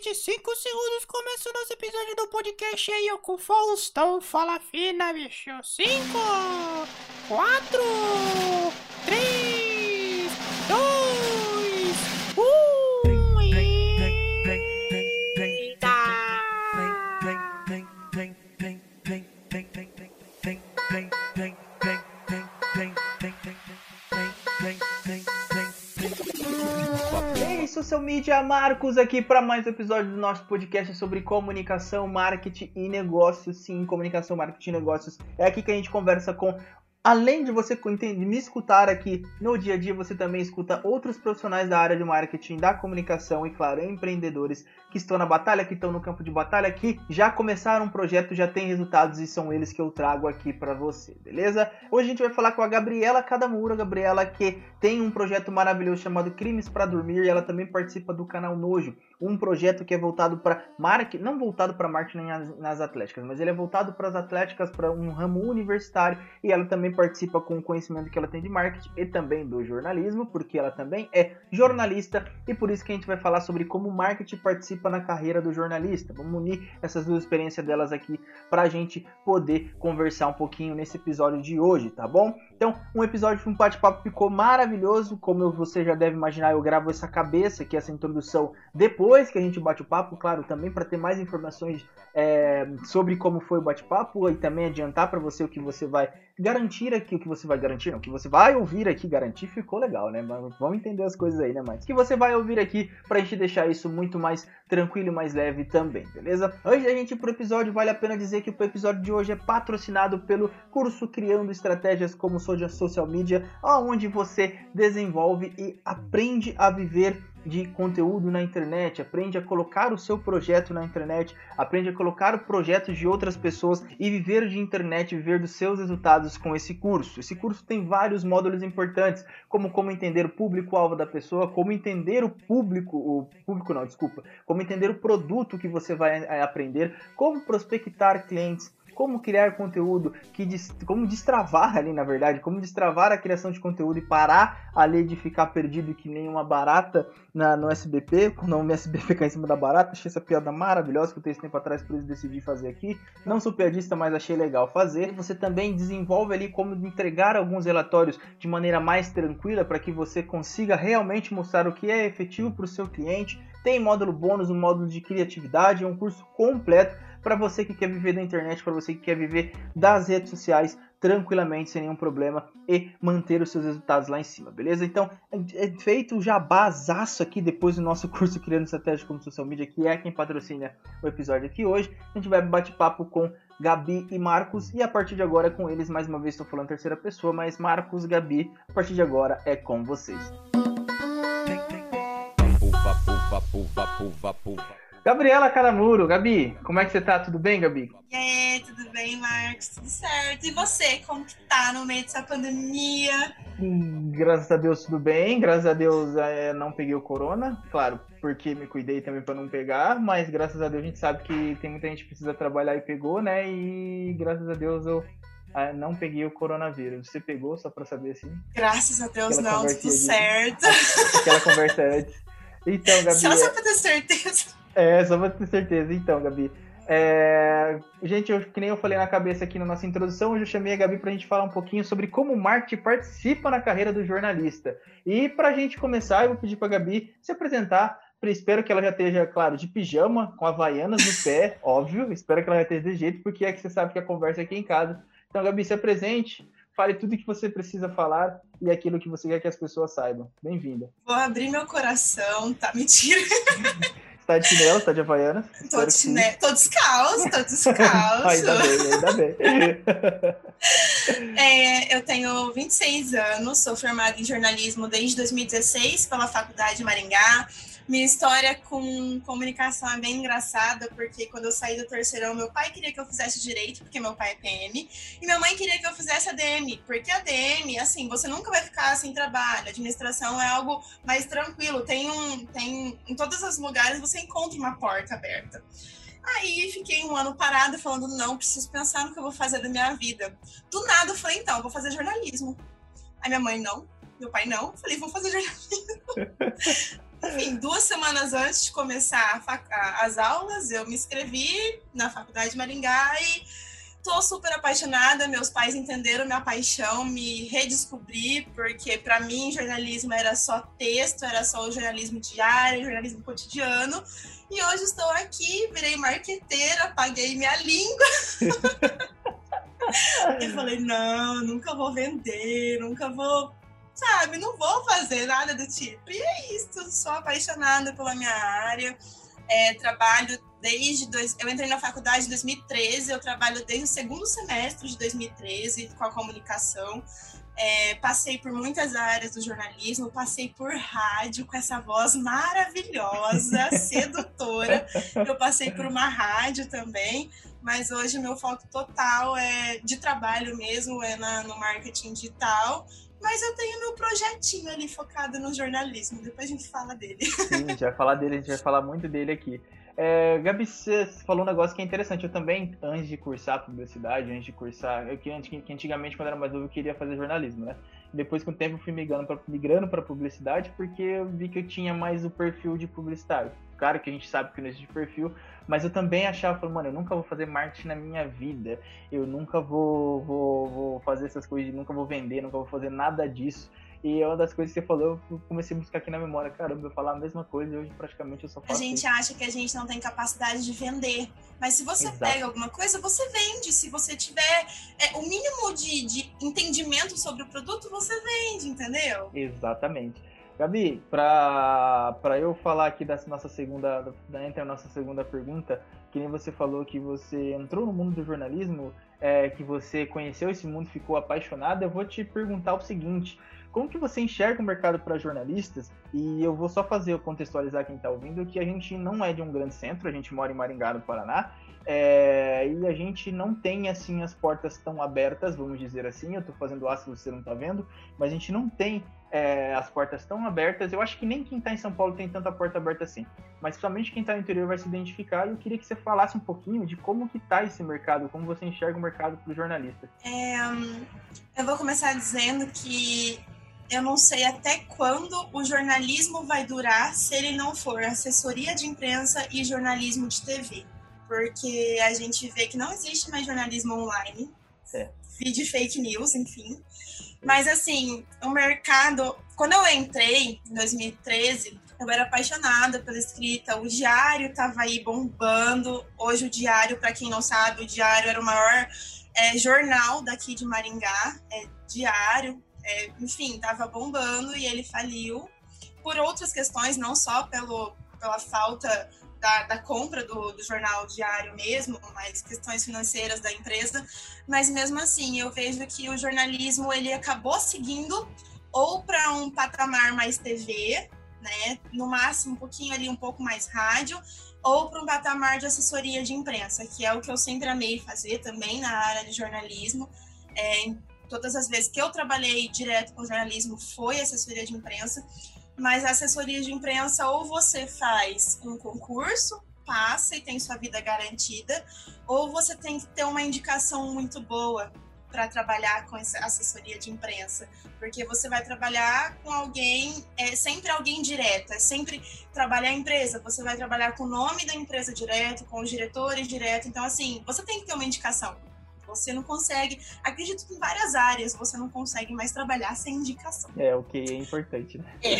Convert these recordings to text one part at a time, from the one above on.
de 5 segundos começa o nosso episódio do podcast aí, ó, com o Faustão. Fala fina, bicho. 5, 4, seu mídia Marcos aqui para mais um episódio do nosso podcast sobre comunicação, marketing e negócios. Sim, comunicação, marketing e negócios. É aqui que a gente conversa com Além de você me escutar aqui no dia a dia, você também escuta outros profissionais da área de marketing, da comunicação e, claro, empreendedores que estão na batalha, que estão no campo de batalha, que já começaram um projeto, já tem resultados e são eles que eu trago aqui para você, beleza? Hoje a gente vai falar com a Gabriela Cadamura, Gabriela que tem um projeto maravilhoso chamado Crimes para Dormir e ela também participa do canal Nojo, um projeto que é voltado para marketing, não voltado para marketing nas, nas atléticas, mas ele é voltado para as atléticas, para um ramo universitário e ela também participa com o conhecimento que ela tem de marketing e também do jornalismo, porque ela também é jornalista e por isso que a gente vai falar sobre como o marketing participa na carreira do jornalista. Vamos unir essas duas experiências delas aqui para a gente poder conversar um pouquinho nesse episódio de hoje, tá bom? Então, um episódio, um bate-papo ficou maravilhoso, como você já deve imaginar, eu gravo essa cabeça, é essa introdução, depois que a gente bate o papo, claro, também para ter mais informações é, sobre como foi o bate-papo e também adiantar para você o que você vai garantir aqui, o que você vai garantir, não, o que você vai ouvir aqui, garantir ficou legal, né? Mas vamos entender as coisas aí, né, mais? O que você vai ouvir aqui pra gente deixar isso muito mais tranquilo e mais leve também, beleza? Antes da gente ir pro episódio, vale a pena dizer que o episódio de hoje é patrocinado pelo curso Criando Estratégias como Social Media, onde você desenvolve e aprende a viver de conteúdo na internet, aprende a colocar o seu projeto na internet, aprende a colocar o projeto de outras pessoas e viver de internet, viver dos seus resultados com esse curso. Esse curso tem vários módulos importantes, como como entender o público-alvo da pessoa, como entender o público, o público não, desculpa, como entender o produto que você vai eh, aprender, como prospectar clientes, como criar conteúdo, que como destravar ali, na verdade, como destravar a criação de conteúdo e parar ali de ficar perdido que nem uma barata na, no SBP, quando o SBP cai em cima da barata. Achei essa piada maravilhosa que eu tenho esse tempo atrás, por isso decidi fazer aqui. Não sou piadista, mas achei legal fazer. Você também desenvolve ali como entregar alguns relatórios de maneira mais tranquila para que você consiga realmente mostrar o que é efetivo para o seu cliente. Tem módulo bônus, um módulo de criatividade, é um curso completo para você que quer viver da internet, para você que quer viver das redes sociais tranquilamente, sem nenhum problema e manter os seus resultados lá em cima, beleza? Então, é feito o jabazaço aqui depois do nosso curso Criando Estratégia como Social Media, que é quem patrocina o episódio aqui hoje. A gente vai bate-papo com Gabi e Marcos e a partir de agora com eles, mais uma vez estou falando terceira pessoa, mas Marcos, Gabi, a partir de agora é com vocês. Gabriela Caramuro, Gabi, como é que você tá? Tudo bem, Gabi? E aí, tudo bem, Marcos? Tudo certo. E você, como que tá no meio dessa pandemia? Hum, graças a Deus, tudo bem. Graças a Deus, é, não peguei o corona. Claro, porque me cuidei também para não pegar, mas graças a Deus a gente sabe que tem muita gente que precisa trabalhar e pegou, né? E graças a Deus eu ah, não peguei o coronavírus. Você pegou, só para saber assim? Graças a Deus, Aquela não, tudo certo. Aquela conversa antes. Então, Gabi. Só, só pra ter certeza. É, só pra ter certeza. Então, Gabi. É... Gente, eu, que nem eu falei na cabeça aqui na nossa introdução, hoje eu chamei a Gabi pra gente falar um pouquinho sobre como o marketing participa na carreira do jornalista. E pra gente começar, eu vou pedir pra Gabi se apresentar. Espero que ela já esteja, claro, de pijama, com havaianas no pé, óbvio. Espero que ela já esteja desse jeito, porque é que você sabe que a conversa é aqui em casa. Então, Gabi, se apresente, fale tudo o que você precisa falar e aquilo que você quer que as pessoas saibam. Bem-vinda. Vou abrir meu coração, tá? Mentira. Tá de chinelo, tá de havaianas? Tô, de chinelo, tô descalço, tô descalço. ainda bem, ainda bem. é, eu tenho 26 anos, sou formada em jornalismo desde 2016 pela Faculdade de Maringá. Minha história com comunicação é bem engraçada, porque quando eu saí do terceirão, meu pai queria que eu fizesse direito, porque meu pai é PM, e minha mãe queria que eu fizesse ADM, porque ADM, assim, você nunca vai ficar sem trabalho. Administração é algo mais tranquilo. Tem um. Tem, em todos os lugares você encontra uma porta aberta. Aí fiquei um ano parada falando, não, preciso pensar no que eu vou fazer da minha vida. Do nada eu falei, então, vou fazer jornalismo. Aí minha mãe, não, meu pai não. Falei, vou fazer jornalismo. enfim, duas semanas antes de começar as aulas, eu me inscrevi na Faculdade de Maringá e tô super apaixonada. Meus pais entenderam minha paixão, me redescobri, porque para mim jornalismo era só texto, era só o jornalismo diário, jornalismo cotidiano. E hoje estou aqui, virei marqueteira, paguei minha língua. eu falei, não, nunca vou vender, nunca vou, sabe, não vou fazer nada do tipo. E é isso, sou apaixonada pela minha área, é, trabalho desde. Dois, eu entrei na faculdade em 2013, eu trabalho desde o segundo semestre de 2013 com a comunicação. É, passei por muitas áreas do jornalismo, passei por rádio com essa voz maravilhosa, sedutora. Eu passei por uma rádio também, mas hoje meu foco total é de trabalho mesmo, é na, no marketing digital. Mas eu tenho meu projetinho ali focado no jornalismo, depois a gente fala dele. Sim, a gente vai falar dele, a gente vai falar muito dele aqui. É, Gabi, você falou um negócio que é interessante. Eu também, antes de cursar publicidade, antes de cursar. Eu que, antigamente, quando era mais novo, eu queria fazer jornalismo, né? Depois, com o tempo, eu fui migrando para publicidade porque eu vi que eu tinha mais o perfil de publicitário. Claro que a gente sabe que não existe perfil, mas eu também achava, falei, mano, eu nunca vou fazer marketing na minha vida. Eu nunca vou, vou, vou fazer essas coisas, nunca vou vender, nunca vou fazer nada disso. E é uma das coisas que você falou, eu comecei a buscar aqui na memória. Caramba, eu falar a mesma coisa e hoje praticamente eu só faço. A gente isso. acha que a gente não tem capacidade de vender. Mas se você Exato. pega alguma coisa, você vende. Se você tiver é, o mínimo de, de entendimento sobre o produto, você vende, entendeu? Exatamente. Gabi, para eu falar aqui da nossa segunda, da, entre a nossa segunda pergunta, que nem você falou que você entrou no mundo do jornalismo, é, que você conheceu esse mundo, ficou apaixonado, eu vou te perguntar o seguinte: como que você enxerga o mercado para jornalistas? E eu vou só fazer contextualizar quem está ouvindo que a gente não é de um grande centro, a gente mora em Maringá, no Paraná, é, e a gente não tem assim as portas tão abertas, vamos dizer assim. Eu estou fazendo aço, você não está vendo, mas a gente não tem é, as portas tão abertas. Eu acho que nem quem está em São Paulo tem tanta porta aberta assim. Mas somente quem está no interior vai se identificar. E eu queria que você falasse um pouquinho de como que está esse mercado, como você enxerga o mercado para o jornalista. É, eu vou começar dizendo que eu não sei até quando o jornalismo vai durar se ele não for assessoria de imprensa e jornalismo de TV. Porque a gente vê que não existe mais jornalismo online, é. de fake news, enfim. Mas assim, o mercado, quando eu entrei em 2013, eu era apaixonada pela escrita. O diário estava aí bombando. Hoje o diário, para quem não sabe, o diário era o maior é, jornal daqui de Maringá, é diário é, enfim, estava bombando e ele faliu por outras questões, não só pelo, pela falta da, da compra do, do, jornal diário mesmo, mas questões financeiras da empresa. Mas mesmo assim, eu vejo que o jornalismo ele acabou seguindo ou para um patamar mais TV, né, no máximo um pouquinho ali um pouco mais rádio, ou para um patamar de assessoria de imprensa, que é o que eu sempre amei fazer também na área de jornalismo. É, todas as vezes que eu trabalhei direto com jornalismo foi assessoria de imprensa, mas a assessoria de imprensa ou você faz um concurso, passa e tem sua vida garantida, ou você tem que ter uma indicação muito boa para trabalhar com essa assessoria de imprensa, porque você vai trabalhar com alguém, é sempre alguém direto, é sempre trabalhar a empresa, você vai trabalhar com o nome da empresa direto, com os diretores direto, então assim, você tem que ter uma indicação. Você não consegue, acredito que em várias áreas você não consegue mais trabalhar sem indicação. É, o que é importante, né? É.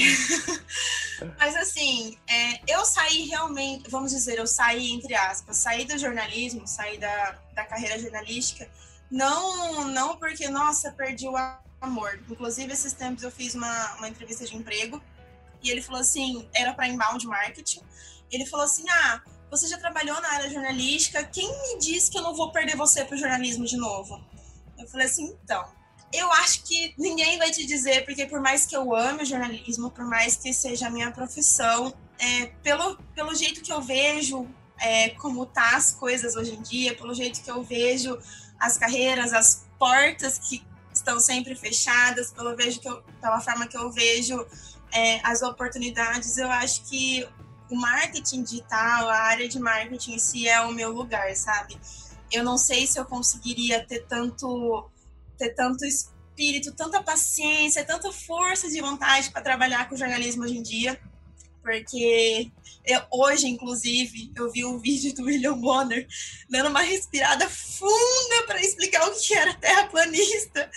Mas assim, é, eu saí realmente, vamos dizer, eu saí, entre aspas, saí do jornalismo, saí da, da carreira jornalística, não, não porque, nossa, perdi o amor. Inclusive, esses tempos eu fiz uma, uma entrevista de emprego e ele falou assim, era para inbound marketing, ele falou assim, ah, você já trabalhou na área jornalística, quem me diz que eu não vou perder você para o jornalismo de novo? Eu falei assim, então, eu acho que ninguém vai te dizer, porque por mais que eu ame o jornalismo, por mais que seja a minha profissão, é, pelo, pelo jeito que eu vejo é, como tá as coisas hoje em dia, pelo jeito que eu vejo as carreiras, as portas que estão sempre fechadas, pelo, vejo que eu, pela forma que eu vejo é, as oportunidades, eu acho que o marketing digital, a área de marketing em si é o meu lugar, sabe? Eu não sei se eu conseguiria ter tanto, ter tanto espírito, tanta paciência, tanta força de vontade para trabalhar com jornalismo hoje em dia, porque eu, hoje, inclusive, eu vi um vídeo do William Bonner dando uma respirada funda para explicar o que era terraplanista.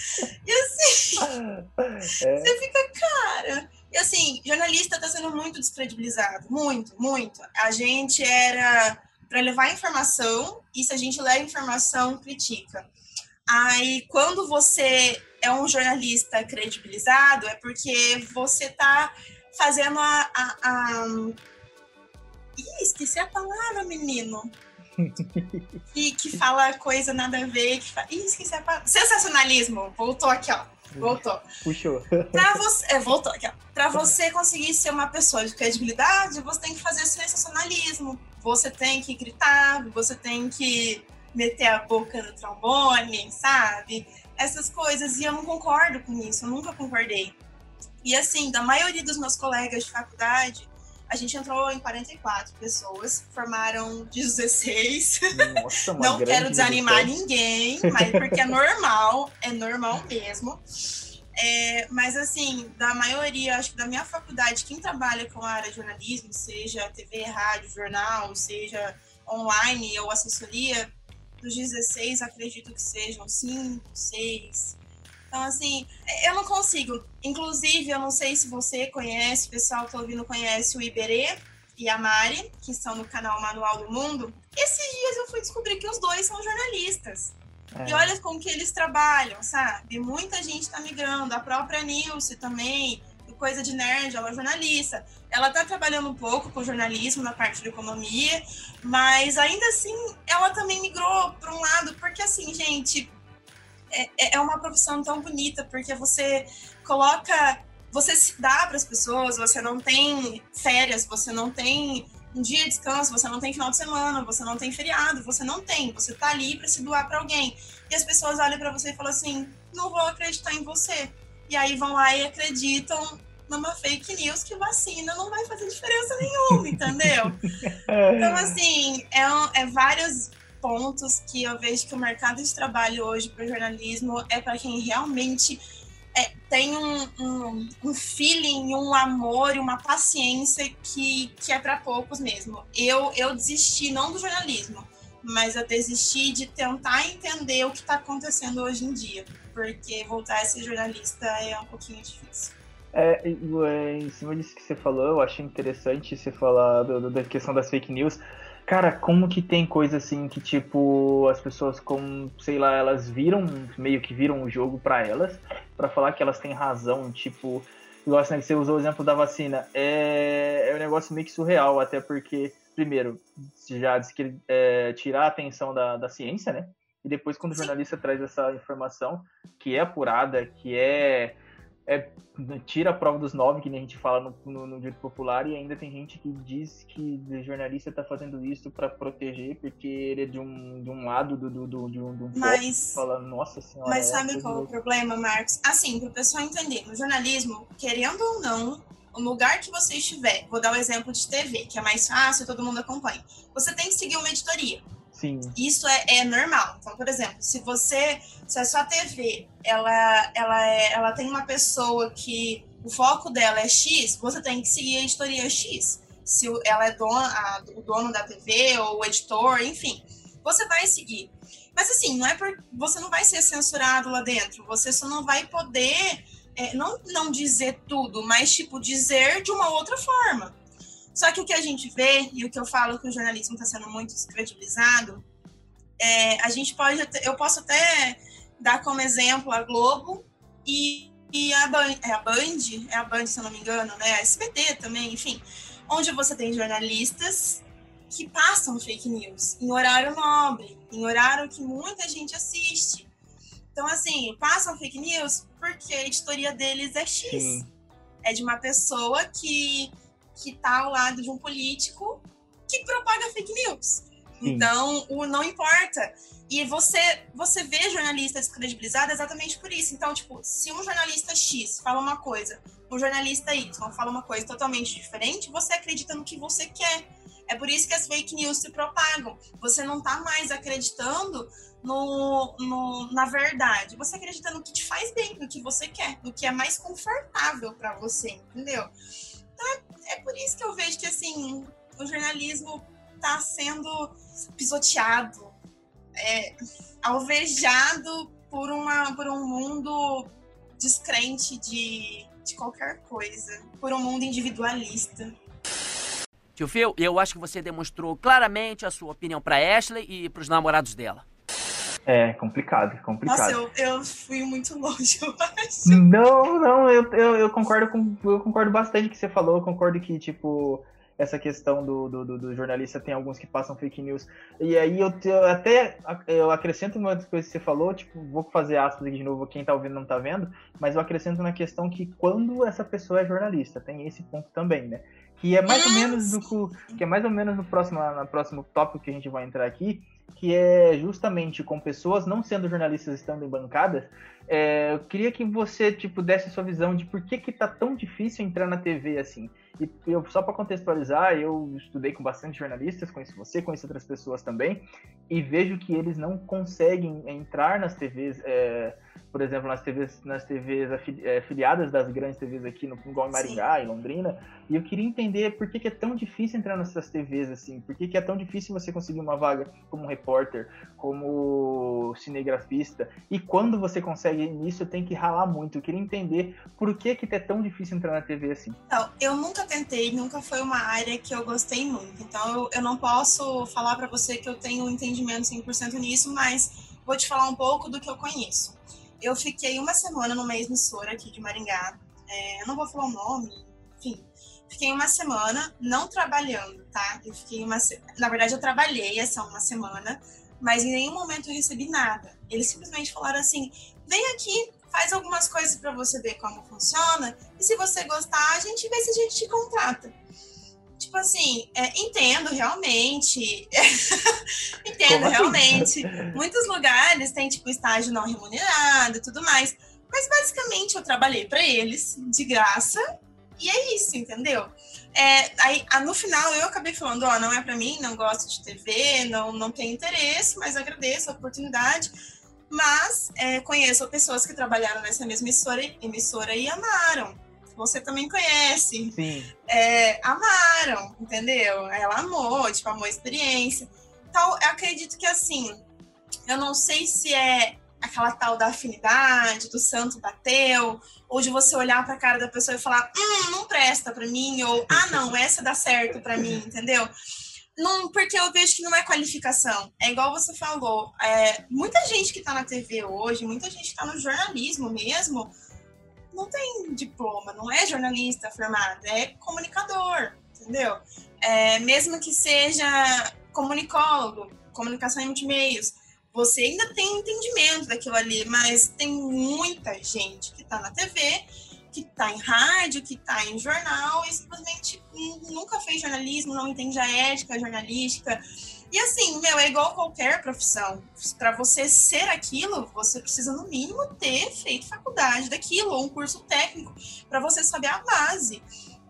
E assim, é. você fica, cara. E assim, jornalista está sendo muito descredibilizado, muito, muito. A gente era para levar informação e se a gente leva informação, critica. Aí, quando você é um jornalista credibilizado, é porque você está fazendo a, a, a... Ih, esqueci a palavra, menino. que, que fala coisa nada a ver. Que fa... Ih, esqueci a palavra. Sensacionalismo. Voltou aqui, ó. Voltou. Puxou. Pra você, é, voltou aqui, ó. Pra você conseguir ser uma pessoa de credibilidade, você tem que fazer sensacionalismo. Você tem que gritar, você tem que meter a boca no trombone, sabe? Essas coisas. E eu não concordo com isso, eu nunca concordei. E assim, da maioria dos meus colegas de faculdade, a gente entrou em 44 pessoas, formaram 16. Nossa, Não quero desanimar ninguém, mas porque é normal, é normal mesmo. É, mas assim, da maioria, acho que da minha faculdade, quem trabalha com a área de jornalismo, seja TV, rádio, jornal, seja online ou assessoria, dos 16, acredito que sejam 5, 6, então, assim, eu não consigo. Inclusive, eu não sei se você conhece, o pessoal que tá ouvindo conhece o Iberê e a Mari, que estão no canal Manual do Mundo. Esses dias eu fui descobrir que os dois são jornalistas. É. E olha com que eles trabalham, sabe? Muita gente está migrando. A própria Nilce também, coisa de nerd, ela é jornalista. Ela está trabalhando um pouco com jornalismo na parte de economia, mas ainda assim ela também migrou para um lado, porque assim, gente, é, é, é uma profissão tão bonita, porque você coloca, você se dá para as pessoas, você não tem férias, você não tem um dia de descanso, você não tem final de semana, você não tem feriado, você não tem, você tá ali para se doar para alguém. E as pessoas olham para você e falam assim: "Não vou acreditar em você". E aí vão lá e acreditam numa fake news que vacina não vai fazer diferença nenhuma, entendeu? Então, assim, é, um, é vários pontos que eu vejo que o mercado de trabalho hoje para o jornalismo é para quem realmente é, tem um, um, um, feeling, um amor uma paciência que, que é para poucos mesmo. Eu, eu desisti não do jornalismo, mas eu desisti de tentar entender o que está acontecendo hoje em dia, porque voltar a ser jornalista é um pouquinho difícil. É, é em cima disso que você falou, eu achei interessante você falar do, do, da questão das fake news, Cara, como que tem coisa assim que, tipo, as pessoas como, sei lá, elas viram, meio que viram o jogo para elas, para falar que elas têm razão, tipo, igual assim, você usou o exemplo da vacina, é, é um negócio meio que surreal, até porque, primeiro, já disse que é, tirar a atenção da, da ciência, né? E depois, quando o jornalista traz essa informação, que é apurada, que é é, tira a prova dos nove, que nem a gente fala no, no, no dito popular, e ainda tem gente que diz que o jornalista está fazendo isso para proteger, porque ele é de um, de um lado do, do, do, de um, de um mas, fala, nossa senhora. Mas é sabe qual é o problema, Marcos? Assim, para o pessoal entender, no jornalismo, querendo ou não, o lugar que você estiver, vou dar o um exemplo de TV, que é mais fácil, todo mundo acompanha. Você tem que seguir uma editoria. Sim. Isso é, é, normal. Então, por exemplo, se você, se a sua TV, ela, ela, é, ela tem uma pessoa que o foco dela é X, você tem que seguir a editoria X. Se ela é dona, a, o dono da TV ou o editor, enfim, você vai seguir. Mas assim, não é por, você não vai ser censurado lá dentro. Você só não vai poder é, não, não dizer tudo, mas tipo dizer de uma outra forma. Só que o que a gente vê, e o que eu falo que o jornalismo está sendo muito descredibilizado, é, a gente pode, eu posso até dar como exemplo a Globo e, e a, Band, é a Band, é a Band, se eu não me engano, né? A SBT também, enfim, onde você tem jornalistas que passam fake news em horário nobre, em horário que muita gente assiste. Então, assim, passam fake news porque a editoria deles é X. Sim. É de uma pessoa que que está ao lado de um político que propaga fake news. Sim. Então, o não importa. E você, você vê jornalista descredibilizado exatamente por isso. Então, tipo, se um jornalista X fala uma coisa, um jornalista Y fala uma coisa totalmente diferente, você acredita no que você quer. É por isso que as fake news se propagam. Você não está mais acreditando no, no, na verdade. Você acredita no que te faz bem, no que você quer, no que é mais confortável para você, entendeu? Então é, é por isso que eu vejo que assim o jornalismo está sendo pisoteado, é, alvejado por, uma, por um mundo descrente de, de qualquer coisa, por um mundo individualista. Tio Phil, eu acho que você demonstrou claramente a sua opinião para Ashley e para os namorados dela. É complicado, complicado. Nossa, eu, eu fui muito longe, eu acho. Não, não, eu, eu, eu concordo com. Eu concordo bastante com o que você falou, eu concordo que, tipo, essa questão do, do, do, jornalista, tem alguns que passam fake news. E aí eu, eu até eu acrescento uma das coisas que você falou, tipo, vou fazer aspas aqui de novo, quem tá ouvindo não tá vendo, mas eu acrescento na questão que quando essa pessoa é jornalista, tem esse ponto também, né? Que é mais ou menos do que é mais ou menos no próximo, no próximo tópico que a gente vai entrar aqui, que é justamente com pessoas não sendo jornalistas estando em bancadas, é, eu queria que você tipo desse a sua visão de por que que tá tão difícil entrar na TV assim. E eu só para contextualizar, eu estudei com bastante jornalistas, conheço você, conheço outras pessoas também, e vejo que eles não conseguem entrar nas TVs é, por exemplo, nas TVs, nas TVs afiliadas das grandes TVs aqui, no, igual em Maringá, Sim. em Londrina, e eu queria entender por que, que, é tão difícil entrar nessas TVs assim, por que, que é tão difícil você conseguir uma vaga como repórter, como cinegrafista, e quando você consegue nisso, tem que ralar muito. Eu queria entender por que, que é tão difícil entrar na TV assim. Então, eu nunca tentei, nunca foi uma área que eu gostei muito, então eu, eu não posso falar para você que eu tenho um entendimento 100% nisso, mas vou te falar um pouco do que eu conheço eu fiquei uma semana numa emissora aqui de Maringá. É, eu não vou falar o nome, enfim. Fiquei uma semana não trabalhando, tá? Eu fiquei uma Na verdade, eu trabalhei essa uma semana, mas em nenhum momento eu recebi nada. Eles simplesmente falaram assim: vem aqui, faz algumas coisas para você ver como funciona, e se você gostar, a gente vê se a gente te contrata tipo assim, é, entendo realmente. entendo assim? realmente. Muitos lugares têm, tipo, estágio não remunerado e tudo mais. Mas basicamente eu trabalhei para eles de graça e é isso, entendeu? É, aí no final eu acabei falando, ó, oh, não é para mim, não gosto de TV, não, não tenho interesse, mas agradeço a oportunidade. Mas é, conheço pessoas que trabalharam nessa mesma emissora, emissora e amaram você também conhece. É, amaram, entendeu? Ela amou, tipo, amou a experiência. Então, eu acredito que assim, eu não sei se é aquela tal da afinidade, do santo bateu, ou de você olhar para a cara da pessoa e falar, hum, não presta para mim, ou ah, não, essa dá certo para mim, entendeu? Não, porque eu vejo que não é qualificação. É igual você falou. É, muita gente que está na TV hoje, muita gente que está no jornalismo mesmo, não tem diploma, não é jornalista formado, é comunicador, entendeu? É, mesmo que seja comunicólogo, comunicação em multimeios, você ainda tem entendimento daquilo ali, mas tem muita gente que está na TV, que está em rádio, que está em jornal e simplesmente nunca fez jornalismo, não entende a ética jornalística, e assim, meu, é igual qualquer profissão. Para você ser aquilo, você precisa, no mínimo, ter feito faculdade daquilo, ou um curso técnico, para você saber a base.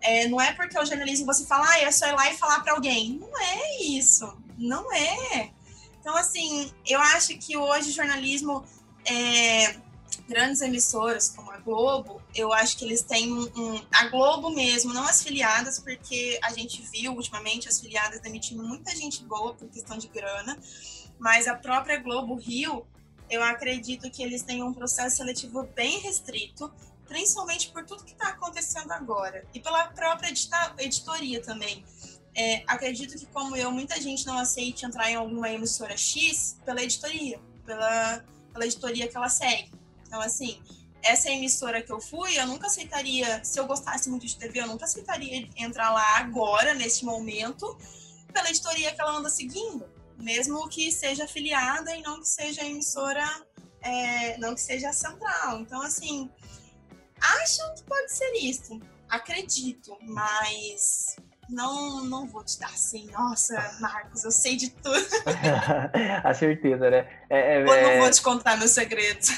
É, não é porque o jornalismo você fala, ah, é só ir lá e falar para alguém. Não é isso. Não é. Então, assim, eu acho que hoje o jornalismo. É, grandes emissoras como a Globo, eu acho que eles têm um, um, a Globo mesmo, não as filiadas, porque a gente viu ultimamente as filiadas demitindo muita gente boa por questão de grana, mas a própria Globo Rio, eu acredito que eles têm um processo seletivo bem restrito, principalmente por tudo que está acontecendo agora e pela própria edita editoria também. É, acredito que, como eu, muita gente não aceite entrar em alguma emissora X pela editoria, pela, pela editoria que ela segue. Então, assim, essa emissora que eu fui, eu nunca aceitaria, se eu gostasse muito de TV, eu nunca aceitaria entrar lá agora, nesse momento, pela editoria que ela anda seguindo. Mesmo que seja afiliada e não que seja emissora, é, não que seja central. Então, assim, acho que pode ser isso. Acredito, mas não, não vou te dar assim, nossa, Marcos, eu sei de tudo. a certeza, né? É, é, eu não vou te contar meus segredos.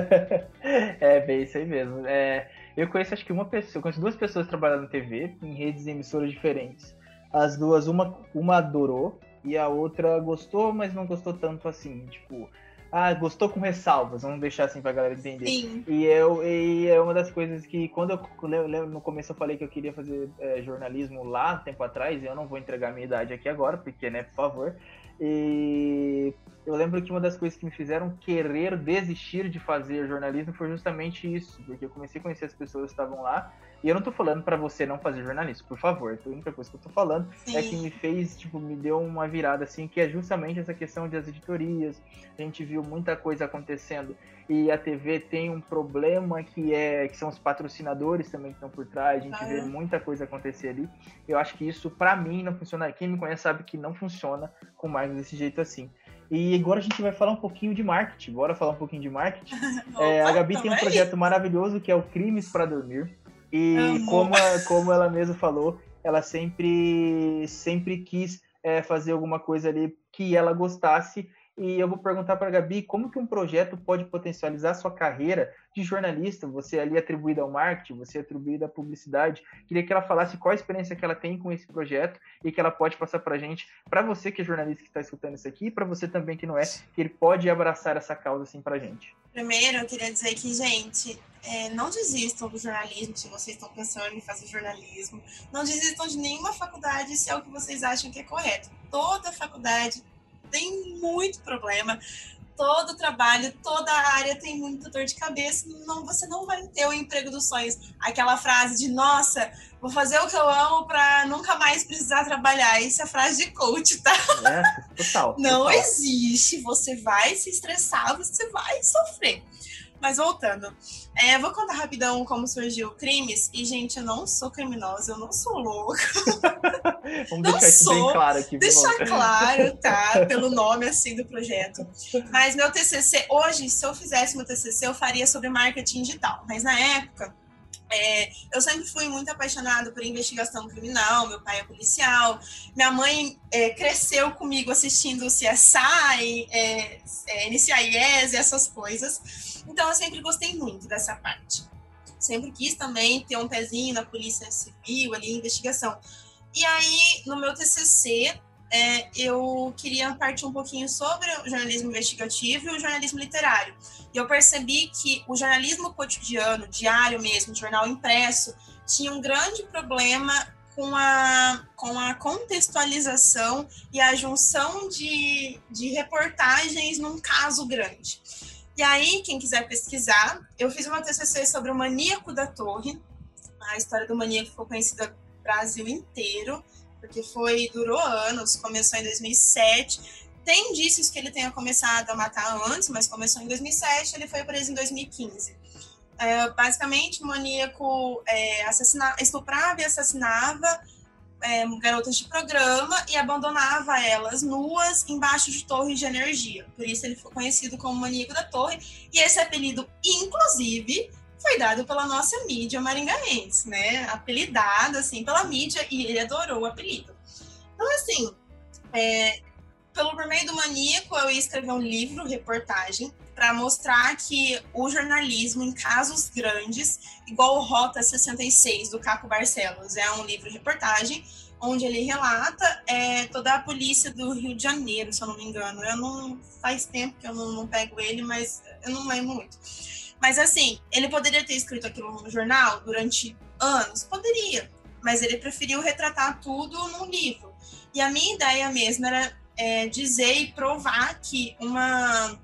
é, bem, isso aí mesmo. É, eu conheço acho que uma pessoa, conheço duas pessoas trabalhando na TV, em redes e emissoras diferentes. As duas, uma, uma adorou e a outra gostou, mas não gostou tanto assim. Tipo, ah, gostou com ressalvas, vamos deixar assim pra galera entender. Sim. E, eu, e é uma das coisas que, quando eu, lembro, no começo eu falei que eu queria fazer é, jornalismo lá, tempo atrás, e eu não vou entregar minha idade aqui agora, porque, né, por favor. E eu lembro que uma das coisas que me fizeram querer desistir de fazer jornalismo foi justamente isso, porque eu comecei a conhecer as pessoas que estavam lá, e eu não tô falando para você não fazer jornalismo, por favor. A única coisa que eu tô falando Sim. é que me fez, tipo, me deu uma virada assim, que é justamente essa questão das editorias. A gente viu muita coisa acontecendo e a TV tem um problema que é que são os patrocinadores também que estão por trás. A gente Ah, vê é? muita coisa acontecer ali. Eu acho que isso para mim não funciona. Quem me conhece sabe que não funciona com mais desse jeito assim. E agora a gente vai falar um pouquinho de marketing. Bora falar um pouquinho de marketing. É, a Opa, Gabi tem um projeto maravilhoso que é o Crimes para Dormir. E como, a- como ela mesma falou, ela sempre, sempre quis é, fazer alguma coisa ali que ela gostasse. E eu vou perguntar para a Gabi como que um projeto pode potencializar sua carreira de jornalista, você ali atribuída ao marketing, você atribuída à publicidade. Queria que ela falasse qual a experiência que ela tem com esse projeto e que ela pode passar para a gente, para você que é jornalista que está escutando isso aqui, e para você também que não é, que ele pode abraçar essa causa assim para a gente. Primeiro, eu queria dizer que, gente, é, não desistam do jornalismo se vocês estão pensando em fazer jornalismo. Não desistam de nenhuma faculdade se é o que vocês acham que é correto. Toda faculdade tem muito problema. Todo trabalho, toda área tem muita dor de cabeça. Não, você não vai ter o emprego dos sonhos. Aquela frase de, nossa, vou fazer o que eu amo para nunca mais precisar trabalhar. Isso é frase de coach, tá? É, total. Não total. existe. Você vai se estressar, você vai sofrer. Mas voltando, é, eu vou contar rapidão como surgiu o Crimes. E, gente, eu não sou criminosa, eu não sou louca. Vamos Não deixar isso bem sou. claro aqui. Deixar claro, tá? Pelo nome, assim, do projeto. Mas meu TCC, hoje, se eu fizesse meu TCC, eu faria sobre marketing digital. Mas na época, é, eu sempre fui muito apaixonada por investigação criminal. Meu pai é policial. Minha mãe é, cresceu comigo assistindo o CSI, é, é, NCIS e essas coisas. Então, eu sempre gostei muito dessa parte. Sempre quis também ter um pezinho na polícia civil, ali, investigação. E aí, no meu TCC, é, eu queria partir um pouquinho sobre o jornalismo investigativo e o jornalismo literário. E eu percebi que o jornalismo cotidiano, diário mesmo, jornal impresso, tinha um grande problema com a, com a contextualização e a junção de, de reportagens num caso grande. E aí, quem quiser pesquisar, eu fiz uma TCC sobre o Maníaco da Torre. A história do maníaco ficou conhecida no Brasil inteiro, porque foi durou anos, começou em 2007. Tem indícios que ele tenha começado a matar antes, mas começou em 2007, ele foi preso em 2015. É, basicamente, o maníaco é, assassina, estuprava e assassinava é, garotas de programa e abandonava elas nuas embaixo de torres de energia. Por isso ele foi conhecido como maníaco da torre. E esse apelido, inclusive, foi dado pela nossa mídia maringaense, né? Apelidado, assim, pela mídia, e ele adorou o apelido. Então, assim, é, pelo por meio do maníaco, eu ia escrever um livro, reportagem, para mostrar que o jornalismo em casos grandes, igual o Rota 66 do Caco Barcelos, é um livro reportagem onde ele relata é, toda a polícia do Rio de Janeiro, se eu não me engano. Eu não faz tempo que eu não, não pego ele, mas eu não lembro muito. Mas assim, ele poderia ter escrito aquilo no jornal durante anos, poderia, mas ele preferiu retratar tudo num livro. E a minha ideia mesmo era é, dizer e provar que uma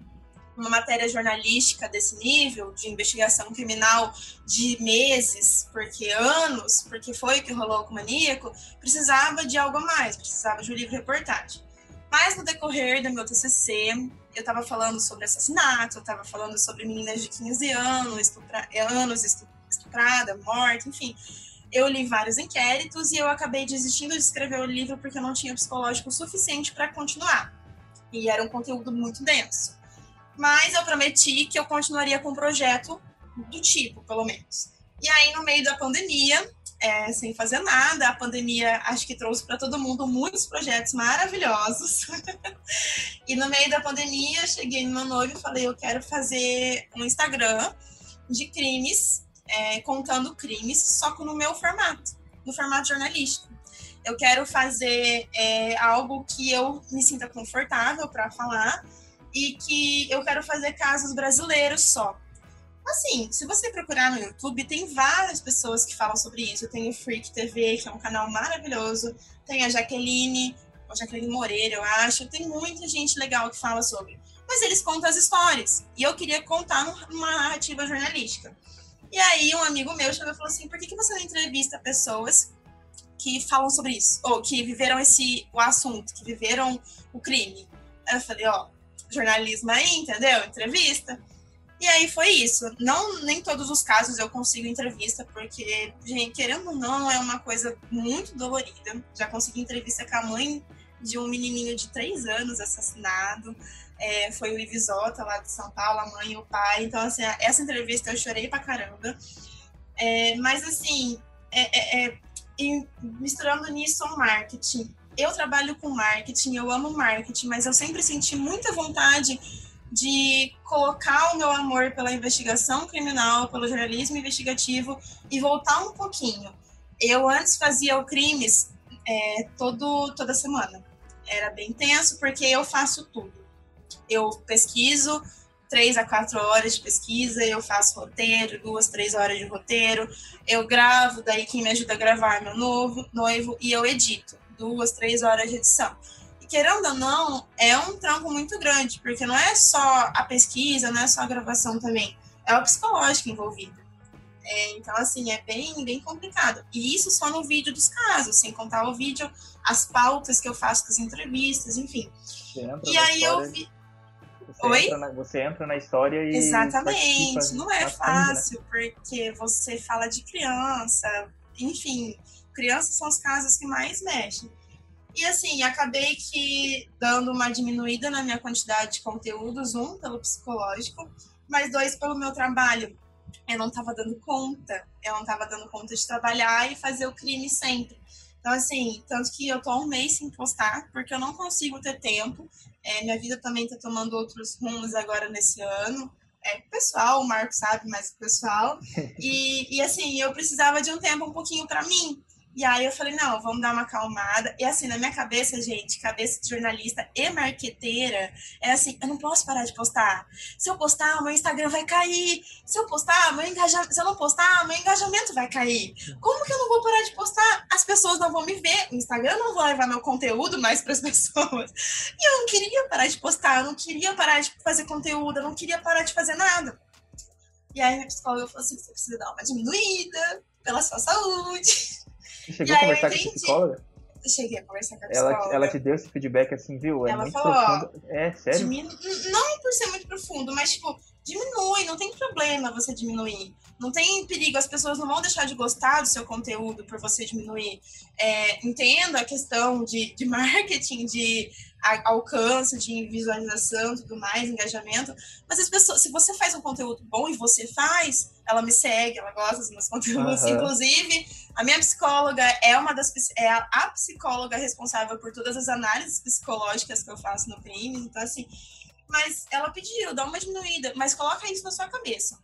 uma matéria jornalística desse nível, de investigação criminal de meses, porque anos, porque foi o que rolou com o maníaco, precisava de algo a mais, precisava de um livro reportagem. Mas no decorrer do meu TCC, eu estava falando sobre assassinato, eu estava falando sobre meninas de 15 anos, estupra, anos estuprada, morta, enfim. Eu li vários inquéritos e eu acabei desistindo de escrever o livro porque eu não tinha psicológico suficiente para continuar. E era um conteúdo muito denso mas eu prometi que eu continuaria com um projeto do tipo, pelo menos. E aí, no meio da pandemia, é, sem fazer nada, a pandemia acho que trouxe para todo mundo muitos projetos maravilhosos. e no meio da pandemia, cheguei no meu noivo e falei: eu quero fazer um Instagram de crimes, é, contando crimes, só que no meu formato, no formato jornalístico. Eu quero fazer é, algo que eu me sinta confortável para falar e que eu quero fazer casos brasileiros só. Assim, se você procurar no YouTube, tem várias pessoas que falam sobre isso. Tem o Freak TV, que é um canal maravilhoso. Tem a Jaqueline, a Jaqueline Moreira, eu acho. Tem muita gente legal que fala sobre. Mas eles contam as histórias. E eu queria contar numa narrativa jornalística. E aí um amigo meu chegou e falou assim, por que, que você não entrevista pessoas que falam sobre isso? Ou que viveram esse o assunto, que viveram o crime? Aí eu falei, ó, jornalismo aí, entendeu? Entrevista. E aí foi isso. Não, nem todos os casos eu consigo entrevista, porque, gente, querendo ou não, é uma coisa muito dolorida. Já consegui entrevista com a mãe de um menininho de três anos assassinado. É, foi o Ivisota lá de São Paulo, a mãe e o pai. Então, assim, essa entrevista eu chorei pra caramba. É, mas, assim, é, é, é misturando nisso o marketing. Eu trabalho com marketing, eu amo marketing, mas eu sempre senti muita vontade de colocar o meu amor pela investigação criminal, pelo jornalismo investigativo e voltar um pouquinho. Eu antes fazia o crimes é, todo, toda semana. Era bem tenso porque eu faço tudo. Eu pesquiso três a quatro horas de pesquisa, eu faço roteiro, duas, três horas de roteiro, eu gravo, daí quem me ajuda a gravar é meu novo, noivo, e eu edito, duas, três horas de edição. E querendo ou não, é um trampo muito grande, porque não é só a pesquisa, não é só a gravação também, é o psicológico envolvido. É, então, assim, é bem, bem complicado. E isso só no vídeo dos casos, sem contar o vídeo, as pautas que eu faço com as entrevistas, enfim. E aí eu vi. Você Oi? Entra na, você entra na história e. Exatamente. Não é né? fácil, né? porque você fala de criança, enfim, crianças são os casos que mais mexem. E assim, acabei que dando uma diminuída na minha quantidade de conteúdos, um pelo psicológico, mas dois pelo meu trabalho. Eu não estava dando conta, eu não estava dando conta de trabalhar e fazer o crime sempre. Então, assim, tanto que eu tô um mês sem postar, porque eu não consigo ter tempo. É, minha vida também tá tomando outros rumos agora nesse ano. É, pessoal, o Marco sabe, mas pessoal. E, e assim, eu precisava de um tempo um pouquinho para mim. E aí eu falei, não, vamos dar uma acalmada. E assim, na minha cabeça, gente, cabeça de jornalista e marqueteira, é assim, eu não posso parar de postar. Se eu postar, meu Instagram vai cair. Se eu postar, meu engajamento. Se eu não postar, meu engajamento vai cair. Como que eu não vou parar de postar? As pessoas não vão me ver. O Instagram não vai levar meu conteúdo mais para as pessoas. E eu não queria parar de postar, eu não queria parar de fazer conteúdo, eu não queria parar de fazer nada. E aí minha psicóloga falou assim: você precisa dar uma diminuída pela sua saúde. Você chegou a conversar com a psicóloga? cheguei a conversar com a psicóloga. Ela, ela te deu esse feedback assim, viu? É ela muito falou, profundo. É, sério? Diminu... Não por ser muito profundo, mas tipo, diminui, não tem problema você diminuir. Não tem perigo, as pessoas não vão deixar de gostar do seu conteúdo por você diminuir. É, entenda a questão de, de marketing, de alcance, de visualização, tudo mais, engajamento. Mas as pessoas, se você faz um conteúdo bom e você faz, ela me segue, ela gosta dos meus conteúdos. Uhum. Inclusive, a minha psicóloga é uma das é a, psicóloga responsável por todas as análises psicológicas que eu faço no crime. Então, assim, mas ela pediu, dá uma diminuída, mas coloca isso na sua cabeça.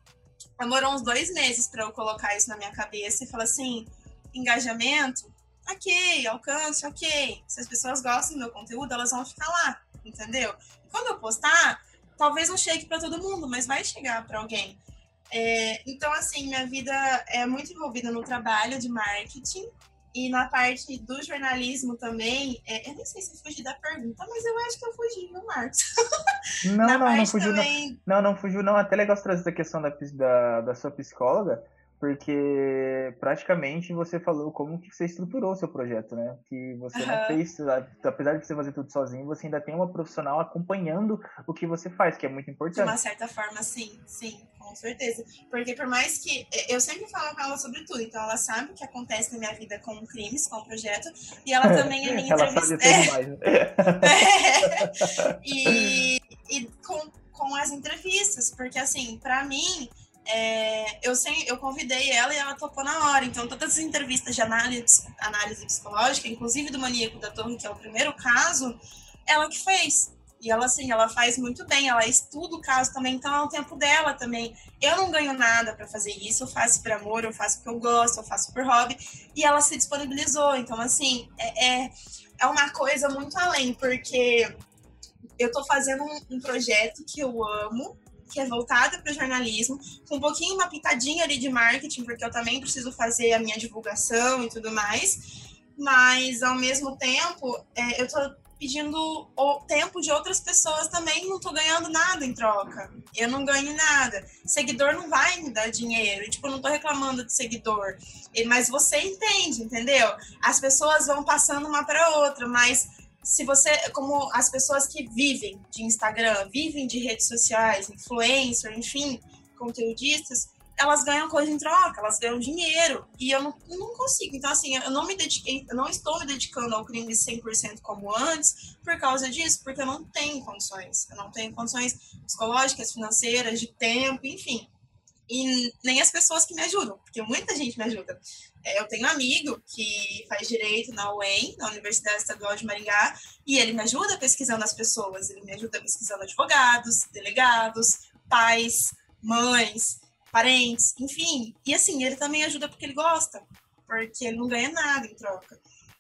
Demorou uns dois meses para eu colocar isso na minha cabeça e falar assim: engajamento, ok, alcance, ok. Se as pessoas gostam do meu conteúdo, elas vão ficar lá, entendeu? E quando eu postar, talvez não chegue para todo mundo, mas vai chegar para alguém. É, então, assim, minha vida é muito envolvida no trabalho de marketing e na parte do jornalismo também. É, eu nem sei se fugi da pergunta, mas eu acho que eu fugi, no Marcos? Não, não, não fugiu. Também... Não, não, não fugiu, não. Até legal trazer essa questão da, da, da sua psicóloga porque praticamente você falou como que você estruturou o seu projeto, né? Que você uhum. não fez, apesar de você fazer tudo sozinho, você ainda tem uma profissional acompanhando o que você faz, que é muito importante. De uma certa forma, sim, sim, com certeza. Porque por mais que eu sempre falo com ela sobre tudo, então ela sabe o que acontece na minha vida com crimes, com o projeto, e ela também é minha ela entrevista. Sabe tudo mais, né? é. E, e com, com as entrevistas, porque assim, para mim é, eu, sem, eu convidei ela e ela topou na hora. Então, todas as entrevistas de análise, análise psicológica, inclusive do maníaco da torre, que é o primeiro caso, ela que fez. E ela, assim, ela faz muito bem, ela estuda o caso também, então é o tempo dela também. Eu não ganho nada para fazer isso, eu faço por amor, eu faço porque eu gosto, eu faço por hobby. E ela se disponibilizou. Então, assim, é, é, é uma coisa muito além, porque eu tô fazendo um, um projeto que eu amo, que é voltado para o jornalismo, com um pouquinho uma pitadinha ali de marketing, porque eu também preciso fazer a minha divulgação e tudo mais. Mas ao mesmo tempo, é, eu tô pedindo o tempo de outras pessoas também, não tô ganhando nada em troca. Eu não ganho nada. Seguidor não vai me dar dinheiro. Tipo, eu não tô reclamando de seguidor. Mas você entende, entendeu? As pessoas vão passando uma para outra, mas se você, como as pessoas que vivem de Instagram, vivem de redes sociais, influencer, enfim, conteudistas, elas ganham coisa em troca, elas ganham dinheiro. E eu não, não consigo. Então, assim, eu não me dediquei, eu não estou me dedicando ao crime 100% como antes por causa disso, porque eu não tenho condições. Eu não tenho condições psicológicas, financeiras, de tempo, enfim. E nem as pessoas que me ajudam, porque muita gente me ajuda. É, eu tenho um amigo que faz direito na UEM, na Universidade Estadual de Maringá, e ele me ajuda pesquisando as pessoas, ele me ajuda pesquisando advogados, delegados, pais, mães, parentes, enfim. E assim, ele também ajuda porque ele gosta, porque ele não ganha nada em troca.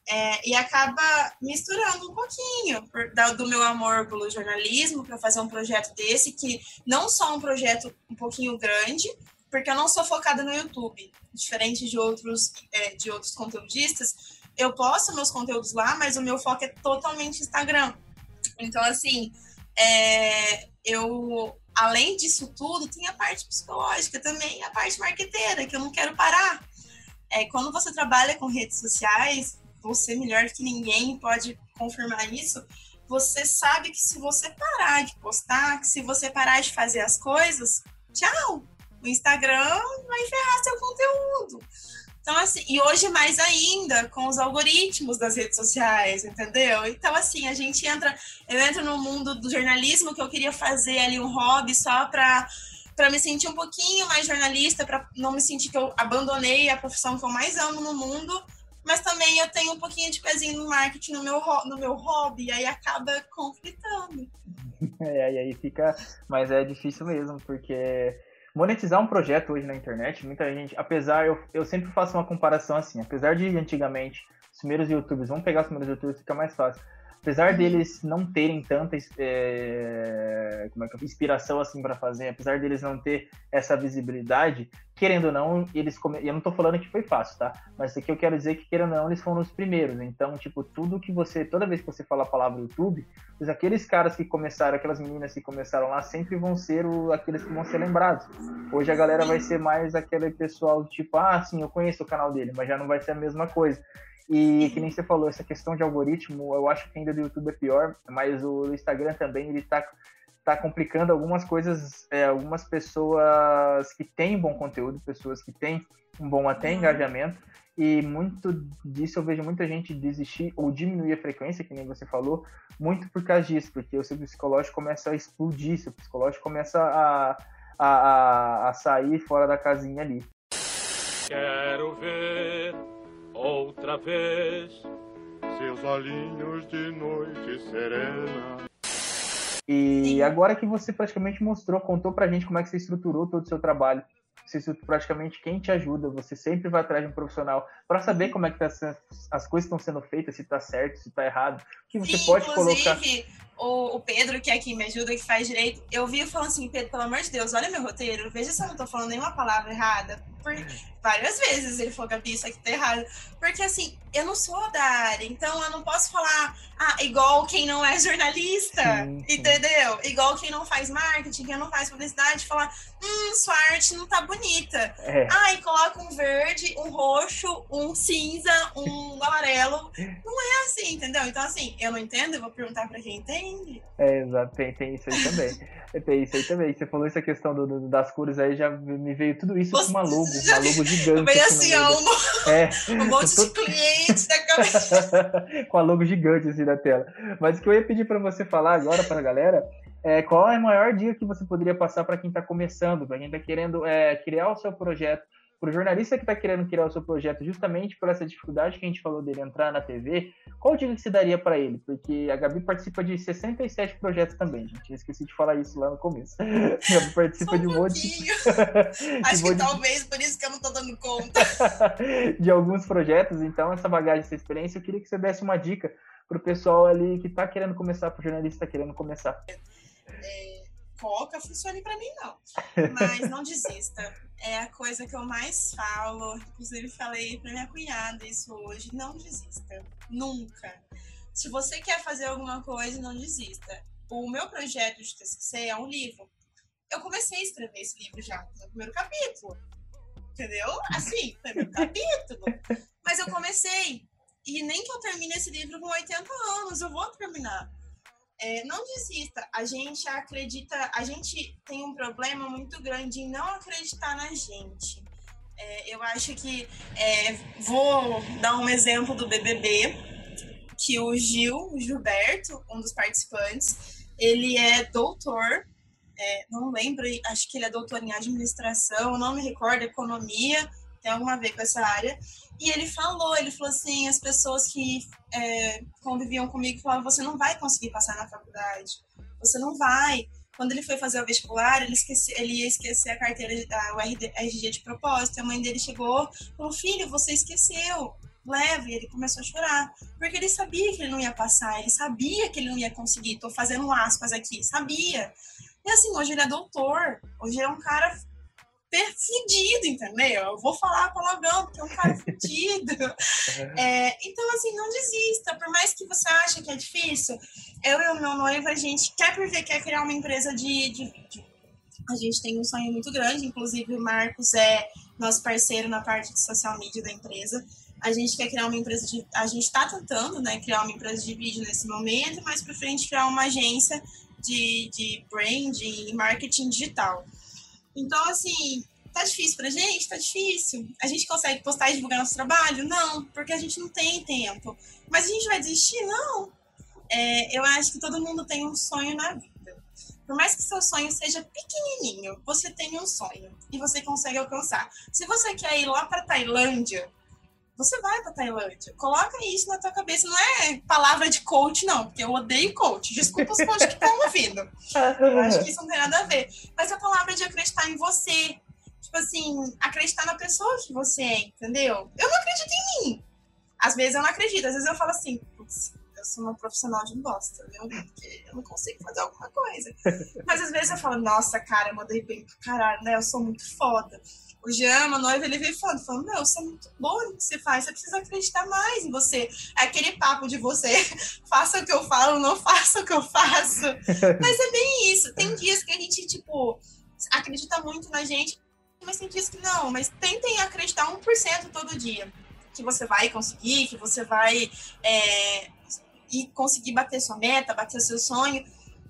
É, e acaba misturando um pouquinho por, do meu amor pelo jornalismo para fazer um projeto desse, que não só um projeto um pouquinho grande, porque eu não sou focada no YouTube, diferente de outros, é, de outros conteudistas. Eu posto meus conteúdos lá, mas o meu foco é totalmente Instagram. Então, assim, é, eu, além disso tudo, tem a parte psicológica também, a parte marqueteira, que eu não quero parar. É, quando você trabalha com redes sociais, você melhor que ninguém pode confirmar isso, você sabe que se você parar de postar, que se você parar de fazer as coisas, tchau, o Instagram vai ferrar seu conteúdo. Então, assim, e hoje mais ainda com os algoritmos das redes sociais, entendeu? Então, assim, a gente entra, eu entro no mundo do jornalismo que eu queria fazer ali um hobby só para para me sentir um pouquinho mais jornalista, para não me sentir que eu abandonei a profissão que eu mais amo no mundo, mas também eu tenho um pouquinho de pezinho no marketing no meu, no meu hobby, e aí acaba conflitando. É, e aí fica, mas é difícil mesmo, porque monetizar um projeto hoje na internet, muita gente, apesar, eu, eu sempre faço uma comparação assim, apesar de antigamente os primeiros youtubers, vamos pegar os primeiros youtubers, fica mais fácil. Apesar deles não terem tanta é, como é que é, inspiração assim para fazer, apesar deles não ter essa visibilidade, querendo ou não, eles come... eu não tô falando que foi fácil, tá? Mas aqui eu quero dizer que querendo ou não, eles foram os primeiros. Então, tipo, tudo que você, toda vez que você fala a palavra YouTube, aqueles caras que começaram, aquelas meninas que começaram lá, sempre vão ser o... aqueles que vão ser lembrados. Hoje a galera vai ser mais aquele pessoal tipo, ah, sim, eu conheço o canal dele, mas já não vai ser a mesma coisa. E que nem você falou, essa questão de algoritmo, eu acho que ainda do YouTube é pior, mas o Instagram também, ele tá, tá complicando algumas coisas, é, algumas pessoas que têm bom conteúdo, pessoas que têm um bom até uhum. engajamento, e muito disso eu vejo muita gente desistir ou diminuir a frequência, que nem você falou, muito por causa disso, porque o seu psicológico começa a explodir, seu psicológico começa a, a, a, a sair fora da casinha ali. Quero ver outra vez. Seus olhinhos de noite serena. E agora que você praticamente mostrou, contou pra gente como é que você estruturou todo o seu trabalho, você praticamente quem te ajuda, você sempre vai atrás de um profissional para saber como é que tá, as coisas estão sendo feitas, se tá certo, se tá errado, que você Sim, pode colocar o, o Pedro, que é quem me ajuda, que faz direito, eu vi falando assim, Pedro, pelo amor de Deus, olha meu roteiro, veja se eu não tô falando nenhuma palavra errada. Por, várias vezes ele falou, Gabi, isso aqui tá errado. Porque assim, eu não sou da área, então eu não posso falar, ah, igual quem não é jornalista, sim, sim. entendeu? Igual quem não faz marketing, quem não faz publicidade, falar, hum, sua arte não tá bonita. É. Ah, e coloca um verde, um roxo, um cinza, um amarelo. Não é assim, entendeu? Então, assim, eu não entendo, eu vou perguntar pra quem entende é, exato, tem, tem isso aí também. tem isso aí também. Você falou essa questão do, do, das cores aí, já me veio tudo isso Você com uma logo, uma logo gigante. Veio assim, ó, um, é, um monte tô... de clientes da cabeça. com a logo gigante assim na tela. Mas o que eu ia pedir para você falar agora para a galera é qual é a maior dica que você poderia passar para quem está começando, para quem está querendo é, criar o seu projeto para o jornalista que está querendo criar o seu projeto justamente por essa dificuldade que a gente falou dele entrar na TV, qual dica que se daria para ele? Porque a Gabi participa de 67 projetos também, gente. Eu esqueci de falar isso lá no começo. A Gabi participa de um monte. Acho que talvez por isso que eu não estou dando conta. de alguns projetos, então, essa bagagem, essa experiência, eu queria que você desse uma dica pro pessoal ali que tá querendo começar, pro jornalista tá querendo começar? É, coca funcione para mim, não. Mas não desista. É a coisa que eu mais falo. Inclusive, falei pra minha cunhada isso hoje. Não desista. Nunca. Se você quer fazer alguma coisa, não desista. O meu projeto de TCC é um livro. Eu comecei a escrever esse livro já no primeiro capítulo. Entendeu? Assim, primeiro capítulo. Mas eu comecei. E nem que eu termine esse livro com 80 anos, eu vou terminar. É, não desista. A gente acredita, a gente tem um problema muito grande em não acreditar na gente. É, eu acho que é, vou dar um exemplo do BBB, que o Gil, o Gilberto, um dos participantes, ele é doutor, é, não lembro, acho que ele é doutor em administração, não me recordo, economia, tem alguma a ver com essa área. E ele falou, ele falou assim, as pessoas que é, conviviam comigo falavam, você não vai conseguir passar na faculdade, você não vai. Quando ele foi fazer o vestibular, ele, esqueci, ele ia esquecer a carteira, a, o RG de propósito. A mãe dele chegou falou, filho, você esqueceu, leve. E ele começou a chorar, porque ele sabia que ele não ia passar, ele sabia que ele não ia conseguir. Tô fazendo aspas aqui, sabia. E assim, hoje ele é doutor, hoje ele é um cara fudido, entendeu? Eu vou falar palavrão, porque é um cara fudido. É, então, assim, não desista. Por mais que você ache que é difícil, eu e o meu noivo, a gente quer porque quer criar uma empresa de, de vídeo. A gente tem um sonho muito grande, inclusive o Marcos é nosso parceiro na parte de social media da empresa. A gente quer criar uma empresa de. A gente está tentando né, criar uma empresa de vídeo nesse momento, mas para frente criar uma agência de, de branding e marketing digital. Então, assim, tá difícil pra gente? Tá difícil. A gente consegue postar e divulgar nosso trabalho? Não, porque a gente não tem tempo. Mas a gente vai desistir? Não. É, eu acho que todo mundo tem um sonho na vida. Por mais que seu sonho seja pequenininho, você tem um sonho e você consegue alcançar. Se você quer ir lá para Tailândia, você vai para Tailândia. Coloca isso na tua cabeça. Não é palavra de coach, não, porque eu odeio coach. Desculpa os coaches que estão ouvindo. Eu acho que isso não tem nada a ver. Mas é a palavra de acreditar em você. Tipo assim, acreditar na pessoa que você é, entendeu? Eu não acredito em mim. Às vezes eu não acredito. Às vezes eu falo assim, putz, eu sou uma profissional de bosta, viu? Porque eu não consigo fazer alguma coisa. Mas às vezes eu falo, nossa, cara, eu mandei bem pro caralho, né? Eu sou muito foda. O Jean, meu noivo, ele veio falando, falando, meu, você é muito bom no que você faz, você precisa acreditar mais em você. É aquele papo de você, faça o que eu falo, não faça o que eu faço. Mas é bem isso. Tem dias que a gente, tipo, acredita muito na gente, mas tem dias que não. Mas tentem acreditar 1% todo dia. Que você vai conseguir, que você vai é, e conseguir bater sua meta, bater seu sonho.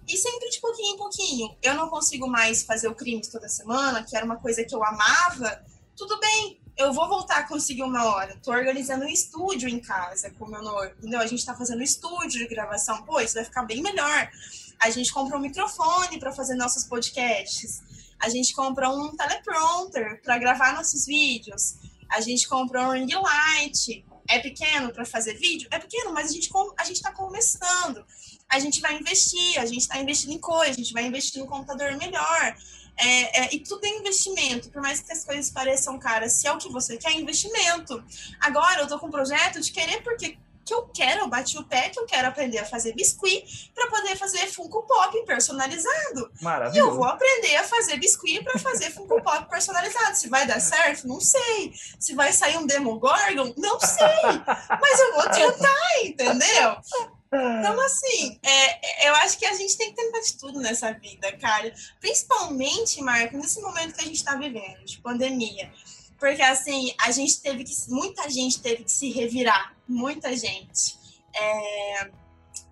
E sempre de pouquinho em pouquinho. Eu não consigo mais fazer o crime toda semana, que era uma coisa que eu amava. Tudo bem, eu vou voltar a conseguir uma hora. Tô organizando um estúdio em casa com meu noivo, entendeu? A gente tá fazendo um estúdio de gravação. Pô, isso vai ficar bem melhor. A gente comprou um microfone para fazer nossos podcasts. A gente comprou um teleprompter para gravar nossos vídeos. A gente comprou um ring light. É pequeno para fazer vídeo? É pequeno, mas a gente a está começando a gente vai investir, a gente está investindo em coisa, a gente vai investir um computador melhor. É, é, e tudo é investimento, por mais que as coisas pareçam caras, se é o que você quer, é investimento. Agora eu tô com um projeto de querer porque que eu quero, eu bati o pé que eu quero aprender a fazer biscuit para poder fazer Funko Pop personalizado. E eu vou aprender a fazer biscuit para fazer Funko Pop personalizado. Se vai dar certo, não sei. Se vai sair um Demogorgon, não sei. Mas eu vou tentar, entendeu? Então, assim, é, eu acho que a gente tem que tentar de tudo nessa vida, cara. Principalmente, Marco, nesse momento que a gente está vivendo, de pandemia. Porque, assim, a gente teve que. Muita gente teve que se revirar. Muita gente. É,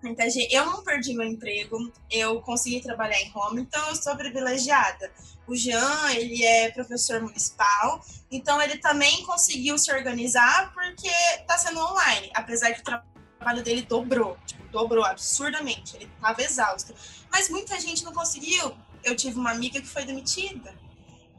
muita gente. Eu não perdi meu emprego, eu consegui trabalhar em home, então eu sou privilegiada. O Jean, ele é professor municipal, então ele também conseguiu se organizar porque está sendo online, apesar que o trabalho dele dobrou, tipo, dobrou absurdamente, ele estava exausto. Mas muita gente não conseguiu. Eu tive uma amiga que foi demitida.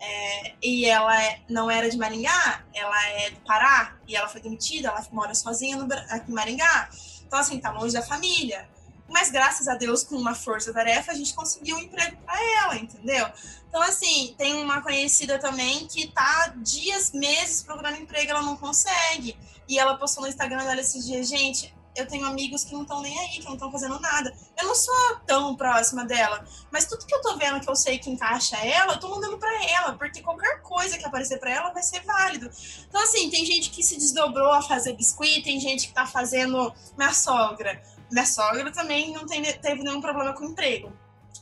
É, e ela é, não era de Maringá, ela é do Pará, e ela foi demitida, ela mora sozinha no, aqui em Maringá. Então, assim, tá longe da família. Mas graças a Deus, com uma força-tarefa, a gente conseguiu um emprego para ela, entendeu? Então, assim, tem uma conhecida também que tá dias, meses procurando emprego, ela não consegue. E ela postou no Instagram dela esses dias, gente, eu tenho amigos que não estão nem aí, que não estão fazendo nada. Eu não sou tão próxima dela, mas tudo que eu tô vendo que eu sei que encaixa ela, eu tô mandando para ela, porque qualquer coisa que aparecer para ela vai ser válido. Então, assim, tem gente que se desdobrou a fazer biscuit, tem gente que tá fazendo minha sogra. Minha sogra também não tem, teve nenhum problema com emprego.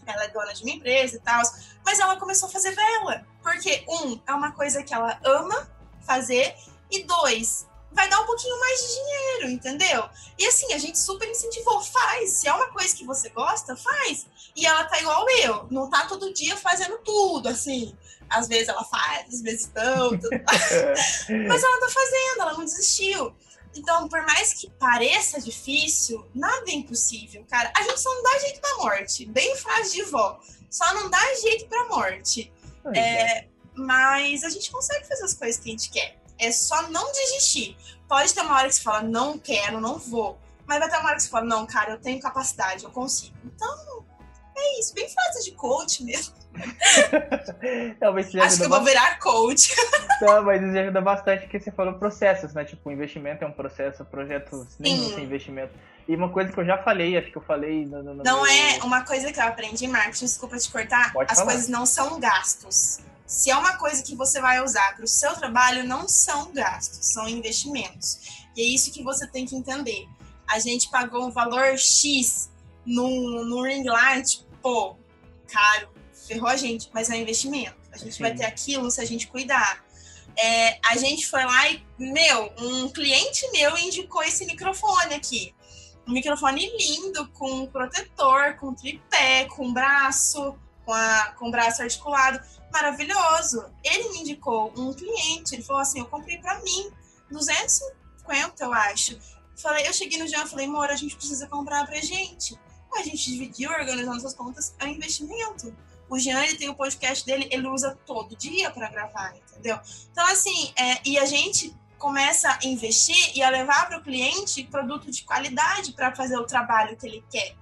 Ela é dona de uma empresa e tal, mas ela começou a fazer vela. Porque, um, é uma coisa que ela ama fazer, e dois, vai dar um pouquinho mais de dinheiro, entendeu? E assim, a gente super incentivou, faz. Se é uma coisa que você gosta, faz. E ela tá igual eu, não tá todo dia fazendo tudo, assim. Às vezes ela faz, às vezes não. Mas ela tá fazendo, ela não desistiu. Então, por mais que pareça difícil, nada é impossível, cara. A gente só não dá jeito pra morte. Bem frase de vó. Só não dá jeito pra morte. É, mas a gente consegue fazer as coisas que a gente quer. É só não desistir. Pode ter uma hora que você fala, não quero, não vou. Mas vai ter uma hora que você fala, não, cara, eu tenho capacidade, eu consigo. Então, é isso. Bem frase de coach mesmo. Talvez Acho que eu vou virar coach. Não, mas isso ajuda bastante porque você falou processos, né? Tipo, investimento é um processo, projetos nem tem investimento. E uma coisa que eu já falei, acho que eu falei no, no Não meu... é uma coisa que eu aprendi, Marcos, desculpa te cortar. Pode As falar. coisas não são gastos. Se é uma coisa que você vai usar para o seu trabalho, não são gastos, são investimentos. E é isso que você tem que entender. A gente pagou um valor X no, no ring light, pô, caro, ferrou a gente, mas é um investimento. A gente Sim. vai ter aquilo se a gente cuidar. É, a gente foi lá e, meu, um cliente meu indicou esse microfone aqui. Um microfone lindo, com protetor, com tripé, com braço, com, a, com o braço articulado maravilhoso. Ele me indicou um cliente, ele falou assim, eu comprei para mim, 250, eu acho. Falei, eu cheguei no Jean e falei, amor, a gente precisa comprar pra gente. A gente dividiu, organizando nossas contas, é um investimento. O Jean, ele tem o podcast dele, ele usa todo dia para gravar, entendeu? Então, assim, é, e a gente começa a investir e a levar para o cliente produto de qualidade para fazer o trabalho que ele quer.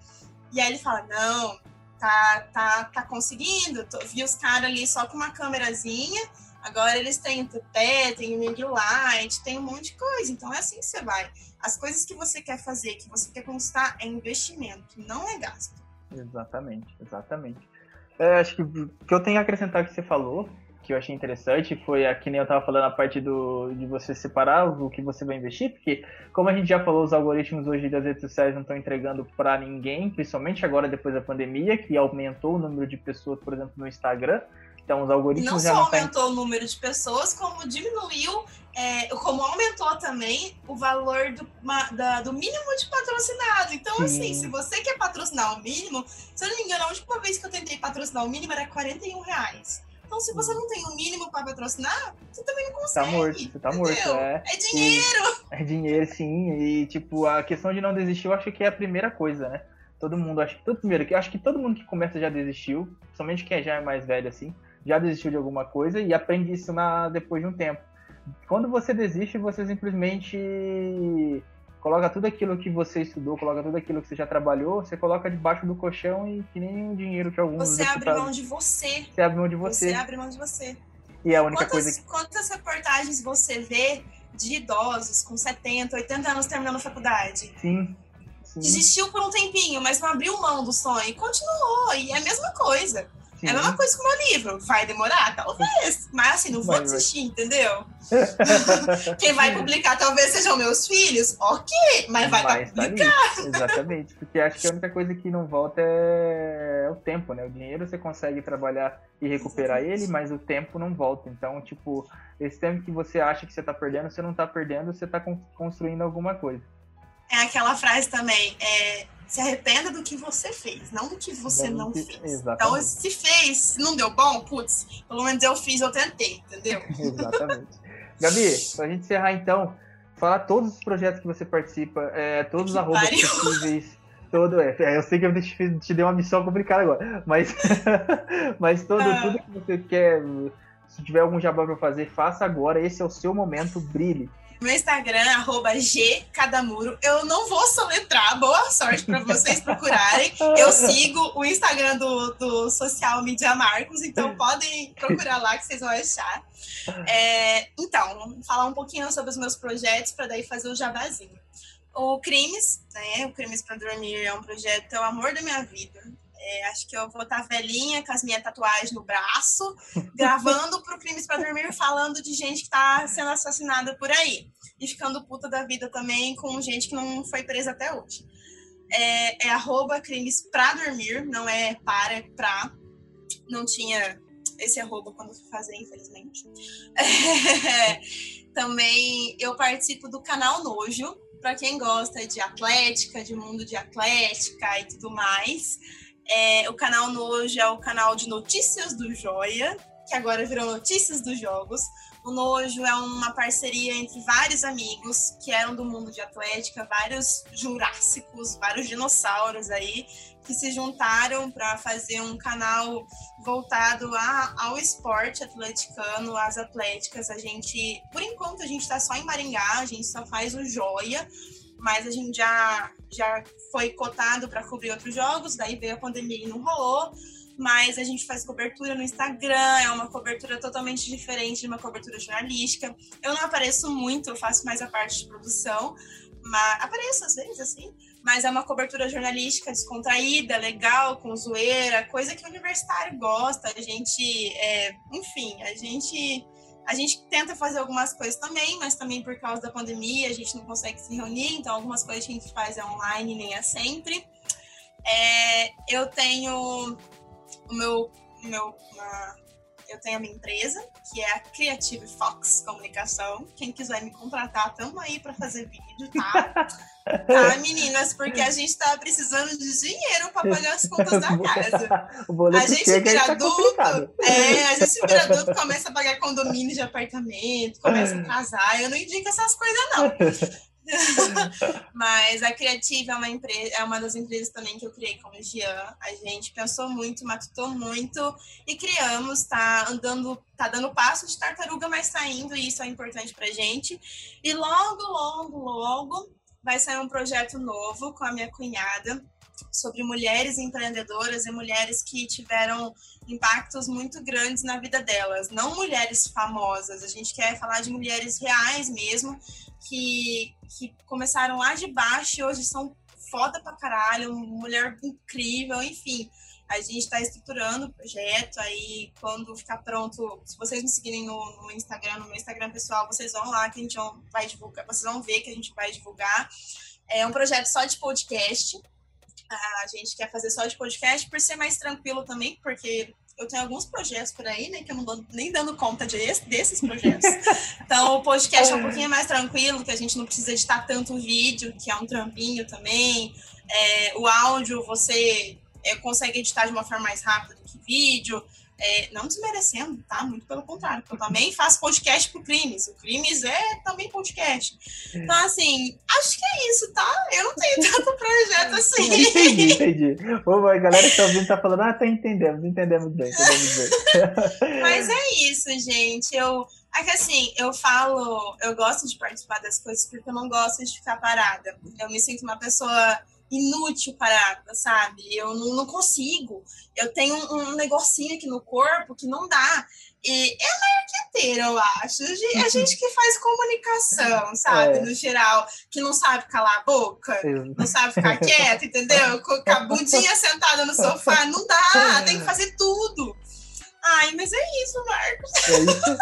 E aí ele fala, não, tá, tá, tá conseguindo. Tô, vi os caras ali só com uma câmerazinha. Agora eles têm o TP, tem o ring light, tem um monte de coisa. Então é assim que você vai. As coisas que você quer fazer, que você quer conquistar, é investimento, não é gasto. Exatamente, exatamente. É, acho que o que eu tenho a acrescentar que você falou, que eu achei interessante, foi a que nem eu estava falando a parte do, de você separar o que você vai investir, porque como a gente já falou, os algoritmos hoje das redes sociais não estão entregando para ninguém, principalmente agora depois da pandemia, que aumentou o número de pessoas, por exemplo, no Instagram. Então os algoritmos não já só não aumentou tá... o número de pessoas, como diminuiu, é, como aumentou também o valor do, da, do mínimo de patrocinado. Então, Sim. assim, se você quer patrocinar o mínimo, se eu não me engano, a última vez que eu tentei patrocinar o mínimo era 41 reais. Então, se você não tem o um mínimo para patrocinar, você também não Tá consegue. morto, você tá entendeu? morto, é. É dinheiro! E, é dinheiro, sim. E, tipo, a questão de não desistir, eu acho que é a primeira coisa, né? Todo mundo, acho que todo primeiro, que acho que todo mundo que começa já desistiu, somente quem já é mais velho assim, já desistiu de alguma coisa e aprende isso na, depois de um tempo. Quando você desiste, você simplesmente coloca tudo aquilo que você estudou, coloca tudo aquilo que você já trabalhou, você coloca debaixo do colchão e que nem o dinheiro que alguns Você abre mão de você. Você abre mão de você. Você abre mão de você. E é a única quantas, coisa que... Quantas reportagens você vê de idosos com 70, 80 anos terminando a faculdade? Sim. sim. Desistiu por um tempinho, mas não abriu mão do sonho. Continuou. E é a mesma coisa. Sim. É a mesma coisa com o meu livro. Vai demorar? Talvez. Mas assim, não vou desistir, entendeu? Quem vai publicar talvez sejam meus filhos. Ok, mas vai, Vai ali. Exatamente. Porque acho que a única coisa que não volta é o tempo, né? O dinheiro você consegue trabalhar e recuperar Exatamente. ele, mas o tempo não volta. Então, tipo, esse tempo que você acha que você tá perdendo, você não tá perdendo, você tá con- construindo alguma coisa. É aquela frase também. É, se arrependa do que você fez, não do que você Não fez. exatamente. Então, se fez, se não deu bom, putz, pelo menos eu fiz, eu tentei, entendeu? Exatamente. Gabi, pra gente encerrar então, falar todos os projetos que você participa, é, todos os Que arrobas pariu. possíveis. Todo, é, é, eu sei que eu te, te dei uma missão complicada agora, mas, mas todo, Ah. tudo que você quer, se tiver algum jabá pra fazer, faça agora, esse é o seu momento, brilhe. Meu Instagram, arroba gcadamuro. Eu não vou soletrar, boa sorte para vocês procurarem. Eu sigo o Instagram do, do Social Media Marcos, então podem procurar lá que vocês vão achar. É, então, falar um pouquinho sobre os meus projetos para daí fazer o jabazinho. O Crimes, né? O Crimes para Dormir é um projeto, é o amor da minha vida. É, acho que eu vou estar velhinha com as minhas tatuagens no braço, gravando pro Crimes para Dormir, falando de gente que está sendo assassinada por aí. E ficando puta da vida também com gente que não foi presa até hoje. É, é arroba crimes pra dormir, não é para, é pra. Não tinha esse arroba quando fui fazer, infelizmente. É, também eu participo do canal Nojo, para quem gosta de atlética, de mundo de atlética e tudo mais. É, o canal Nojo é o canal de notícias do Joia, que agora virou Notícias dos Jogos. O Nojo é uma parceria entre vários amigos que eram do mundo de atlética, vários jurássicos, vários dinossauros aí, que se juntaram para fazer um canal voltado a, ao esporte atleticano, às atléticas. A gente, por enquanto, a gente está só em Maringá, a gente só faz o Joia, mas a gente já, já foi cotado para cobrir outros jogos, daí veio a pandemia e não rolou mas a gente faz cobertura no Instagram, é uma cobertura totalmente diferente de uma cobertura jornalística. Eu não apareço muito, eu faço mais a parte de produção, mas apareço às vezes, assim, mas é uma cobertura jornalística descontraída, legal, com zoeira, coisa que o universitário gosta. A gente, é, enfim, a gente a gente tenta fazer algumas coisas também, mas também por causa da pandemia a gente não consegue se reunir, então algumas coisas a gente faz é online, nem é sempre. É, eu tenho o meu, meu uma, eu tenho a minha empresa, que é a Creative Fox Comunicação. Quem quiser me contratar, estamos aí para fazer vídeo, tá? tá, meninas? Porque a gente tá precisando de dinheiro para pagar as contas da casa. a gente vira tá adulto, é, a gente vira adulto, começa a pagar condomínio de apartamento, começa a casar. Eu não indico essas coisas, não. Mas a Criativa é uma empresa, é uma das empresas também que eu criei com o Jean. A gente pensou muito, matutou muito e criamos, tá andando, tá dando passo de tartaruga, mas tá indo, e isso é importante pra gente. E logo, logo, logo vai sair um projeto novo com a minha cunhada sobre mulheres empreendedoras e mulheres que tiveram impactos muito grandes na vida delas, não mulheres famosas. A gente quer falar de mulheres reais mesmo, que, que começaram lá de baixo e hoje são foda pra caralho, mulher incrível, enfim. A gente está estruturando o projeto, aí quando ficar pronto, se vocês me seguirem no, no, Instagram, no meu Instagram pessoal, vocês vão lá que a gente vai divulgar, vocês vão ver que a gente vai divulgar. É um projeto só de podcast. A gente quer fazer só de podcast por ser mais tranquilo também, porque eu tenho alguns projetos por aí, né, que eu não dou nem dando conta de, desses projetos. Então, o podcast é um pouquinho mais tranquilo, que a gente não precisa editar tanto vídeo, que é um trampinho também. É, o áudio, você é, consegue editar de uma forma mais rápida do que vídeo. É, não desmerecendo, tá? Muito pelo contrário, eu também faço podcast pro Crimes. O Crimes é também podcast. Então, assim, acho que é isso, tá? Eu não tenho tanto projeto assim. entendi, entendi. Ô, a galera que tá ouvindo tá falando, ah, tá entendendo, entendemos bem, entendemos bem. Mas é isso, gente. Eu. É que assim, eu falo, eu gosto de participar das coisas porque eu não gosto de ficar parada. Eu me sinto uma pessoa inútil parada, sabe? Eu não, não consigo. Eu tenho um, um, negocinho aqui no corpo que não dá. E é marqueteira, eu acho. É gente que faz comunicação, sabe? É. No geral, que não sabe calar a boca, não sabe ficar quieto, entendeu? Com a bundinha sentada no sofá, não dá, tem que fazer tudo. Ai, mas é isso, Marcos. É isso.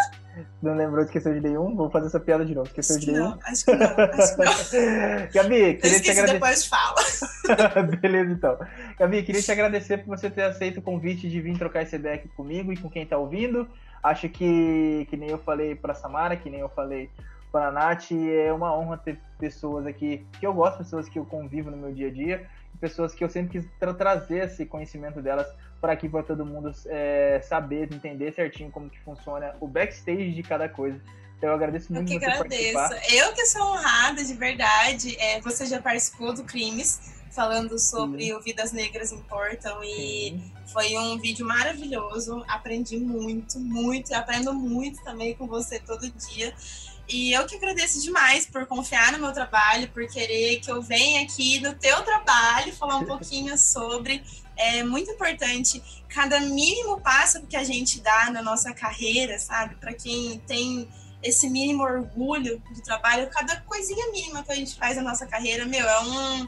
Não lembrou, esqueceu de nenhum? Vou fazer essa piada de novo. Esqueceu de nenhum? Não, acho que não. Acho que não. Gabi, queria te agradecer. depois fala. Beleza, então. Gabi, queria te agradecer por você ter aceito o convite de vir trocar esse ideia aqui comigo e com quem tá ouvindo. Acho que, que nem eu falei pra Samara, que nem eu falei pra Nath, é uma honra ter pessoas aqui que eu gosto, pessoas que eu convivo no meu dia a dia, pessoas que eu sempre quis tra trazer esse conhecimento delas para aqui para todo mundo é, saber, entender certinho como que funciona o backstage de cada coisa. Então eu agradeço muito eu que agradeço. Eu que sou honrada, de verdade. É, você já participou do Crimes, falando sobre o Vidas Negras Importam, e Sim. foi um vídeo maravilhoso. Aprendi muito, muito, e aprendo muito também com você todo dia. E eu que agradeço demais por confiar no meu trabalho, por querer que eu venha aqui no teu trabalho falar um pouquinho sobre é muito importante cada mínimo passo que a gente dá na nossa carreira, sabe? Para quem tem esse mínimo orgulho do trabalho, cada coisinha mínima que a gente faz na nossa carreira, meu, é um,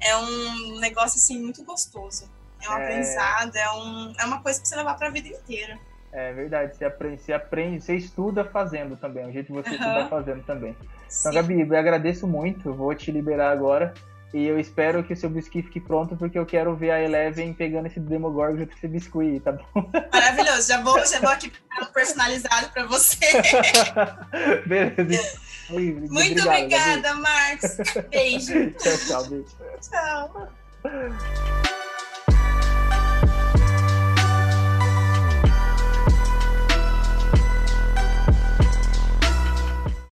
é um negócio assim muito gostoso. É um é... aprendizado, é, um, é uma coisa que você levar para a vida inteira. É verdade, você aprende, você aprende, você estuda fazendo também, é o jeito de você uhum. estudar fazendo também. Então, Sim. Então, Gabi, eu agradeço muito, vou te liberar agora. E eu espero que o seu biscuit fique pronto, porque eu quero ver a Eleven pegando esse Demogorgon junto com esse biscuit, tá bom? Maravilhoso, já vou, já vou aqui personalizado para você. Beleza. Muito, Muito obrigada, obrigada Marcos. Beijo. tchau, tchau, beijo. Tchau.